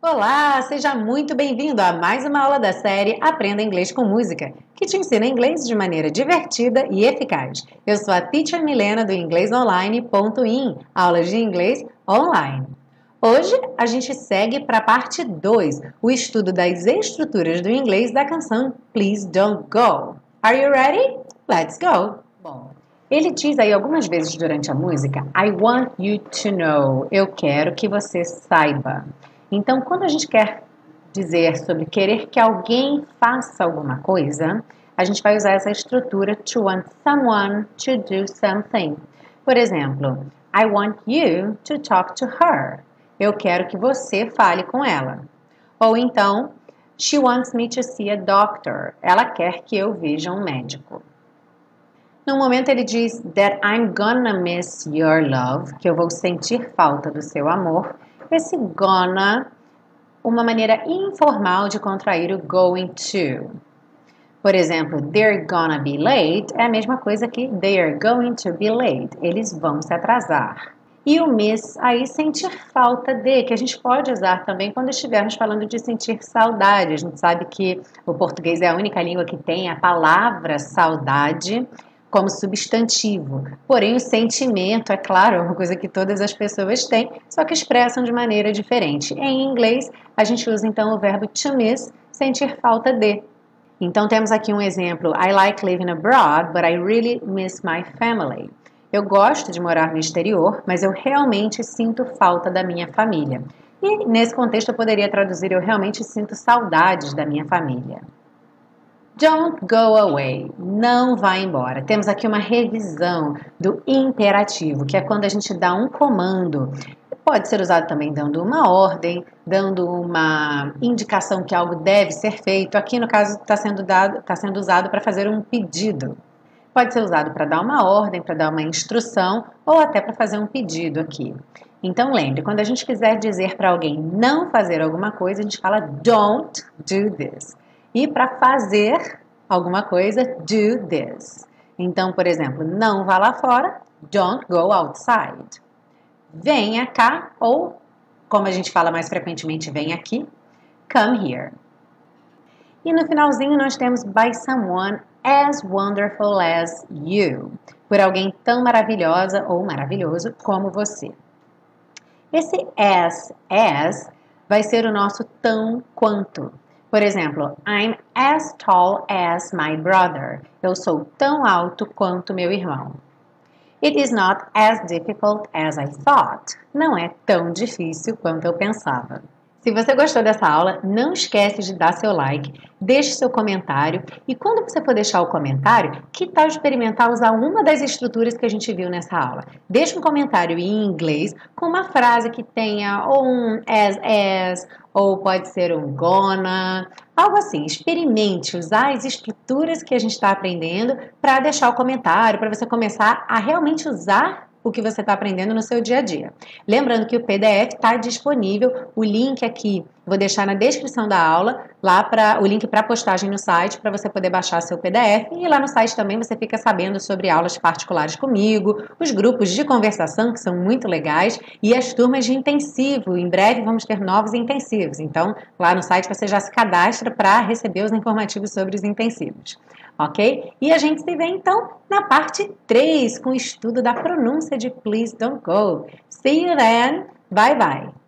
Olá, seja muito bem-vindo a mais uma aula da série Aprenda Inglês com Música, que te ensina inglês de maneira divertida e eficaz. Eu sou a Teacher Milena do inglesonline.in, aulas de inglês online. Hoje a gente segue para a parte 2, o estudo das estruturas do inglês da canção Please Don't Go. Are you ready? Let's go! Bom, ele diz aí algumas vezes durante a música I want you to know. Eu quero que você saiba. Então, quando a gente quer dizer sobre querer que alguém faça alguma coisa, a gente vai usar essa estrutura to want someone to do something. Por exemplo, I want you to talk to her. Eu quero que você fale com ela. Ou então, she wants me to see a doctor. Ela quer que eu veja um médico. No momento ele diz that I'm gonna miss your love, que eu vou sentir falta do seu amor esse gonna uma maneira informal de contrair o going to. Por exemplo, they're gonna be late é a mesma coisa que they are going to be late. Eles vão se atrasar. E o miss, aí sentir falta de, que a gente pode usar também quando estivermos falando de sentir saudade. A gente sabe que o português é a única língua que tem a palavra saudade como substantivo. Porém, o sentimento, é claro, é uma coisa que todas as pessoas têm, só que expressam de maneira diferente. Em inglês, a gente usa então o verbo to miss, sentir falta de. Então temos aqui um exemplo: I like living abroad, but I really miss my family. Eu gosto de morar no exterior, mas eu realmente sinto falta da minha família. E nesse contexto eu poderia traduzir: eu realmente sinto saudades da minha família. Don't go away. Não vá embora. Temos aqui uma revisão do imperativo, que é quando a gente dá um comando. Pode ser usado também dando uma ordem, dando uma indicação que algo deve ser feito. Aqui, no caso, está sendo, dado, tá sendo usado para fazer um pedido. Pode ser usado para dar uma ordem, para dar uma instrução ou até para fazer um pedido aqui. Então lembre, quando a gente quiser dizer para alguém não fazer alguma coisa, a gente fala don't do this. E para fazer alguma coisa, do this. Então, por exemplo, não vá lá fora, don't go outside. Venha cá, ou, como a gente fala mais frequentemente, vem aqui, come here. E no finalzinho nós temos by someone as wonderful as you, por alguém tão maravilhosa ou maravilhoso como você. Esse as, as, vai ser o nosso tão quanto. Por exemplo, I'm as tall as my brother. Eu sou tão alto quanto meu irmão. It is not as difficult as I thought. Não é tão difícil quanto eu pensava. Se você gostou dessa aula, não esquece de dar seu like, deixe seu comentário e quando você for deixar o comentário, que tal experimentar usar uma das estruturas que a gente viu nessa aula? Deixe um comentário em inglês com uma frase que tenha ou um as as ou pode ser um gonna, algo assim. Experimente usar as estruturas que a gente está aprendendo para deixar o comentário, para você começar a realmente usar o que você está aprendendo no seu dia a dia. Lembrando que o PDF está disponível, o link aqui vou deixar na descrição da aula, lá para o link para postagem no site para você poder baixar seu PDF e lá no site também você fica sabendo sobre aulas particulares comigo, os grupos de conversação que são muito legais e as turmas de intensivo. Em breve vamos ter novos intensivos. Então, lá no site você já se cadastra para receber os informativos sobre os intensivos ok? E a gente se vê então na parte 3 com o estudo da pronúncia de Please Don't Go. See you then. Bye bye.